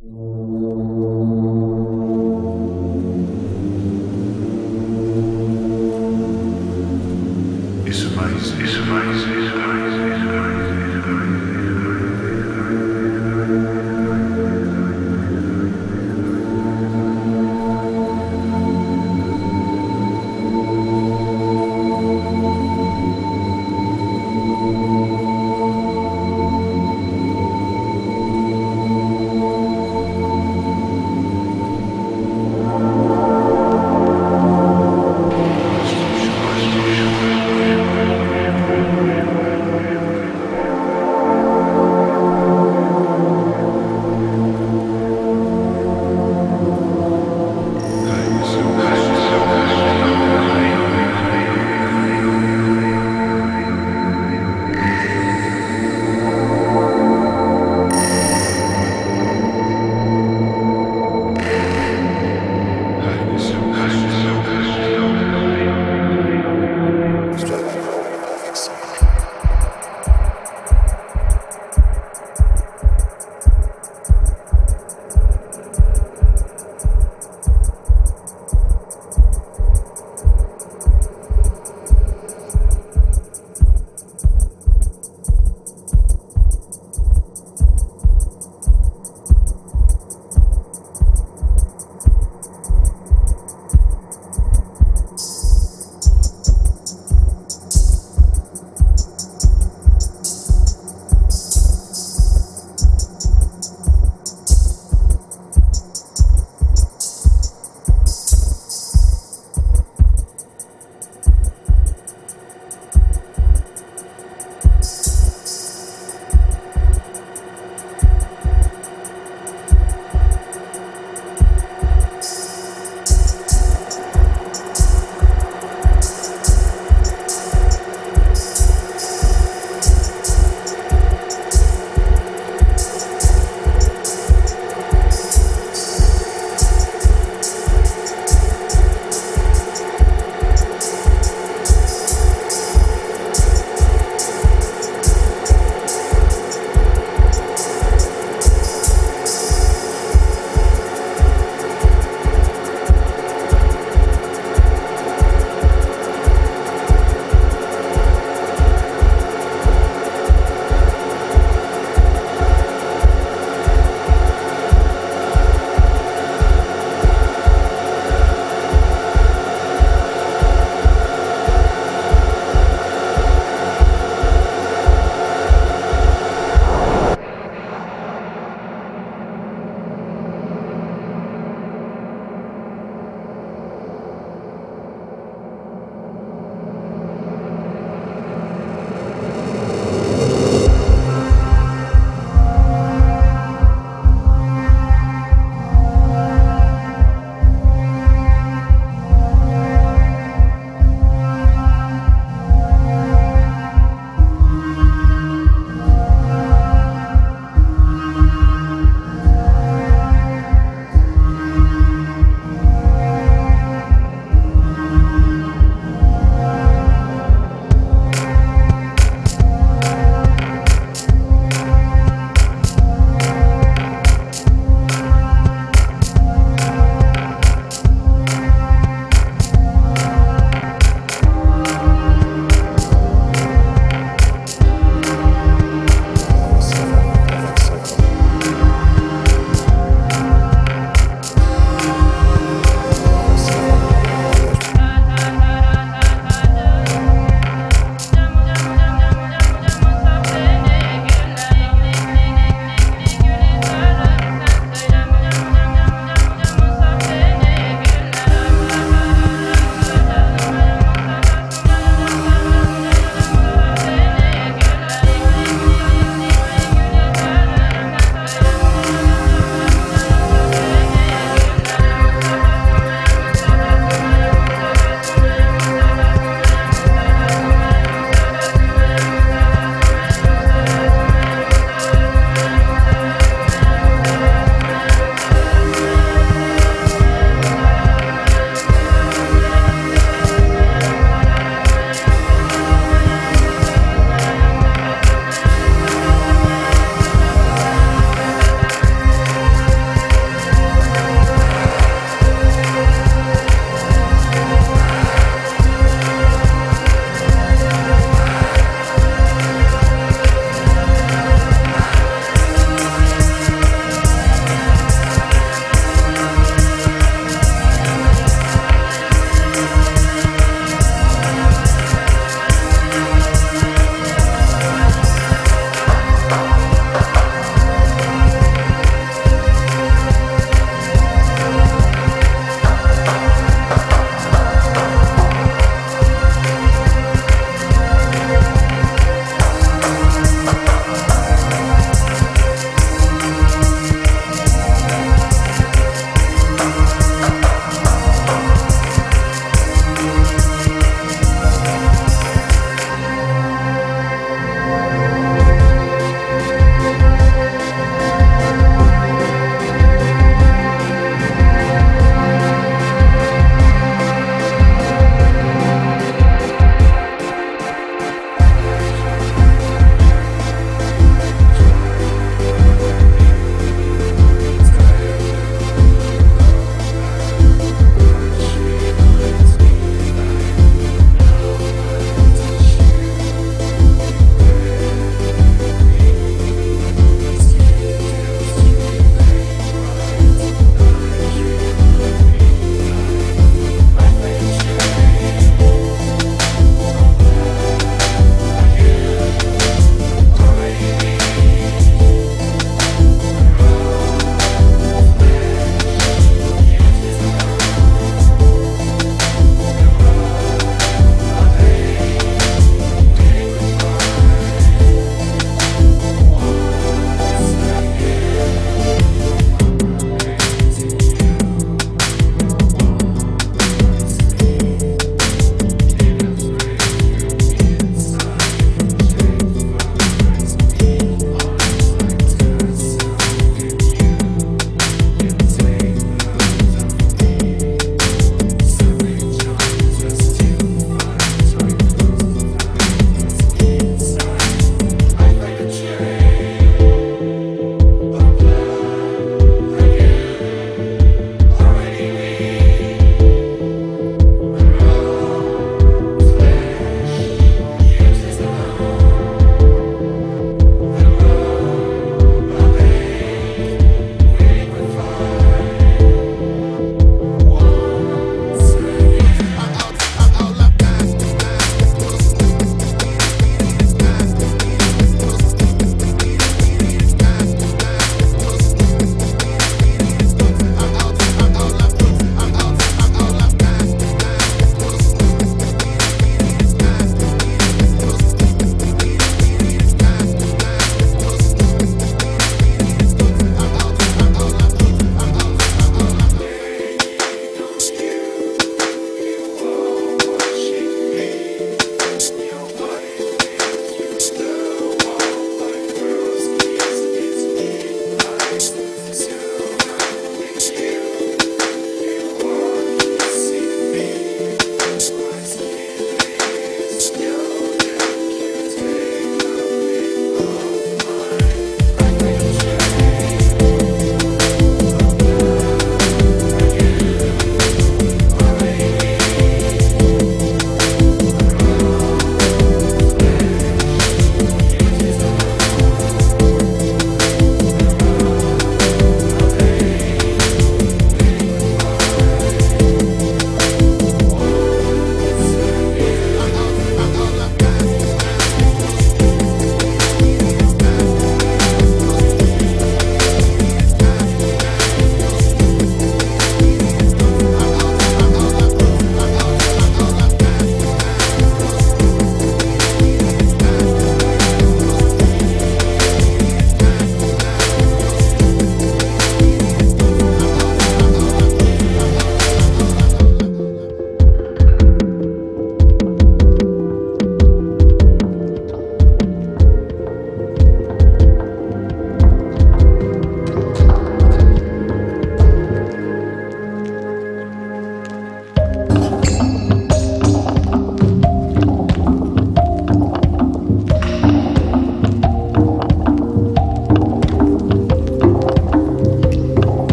Isso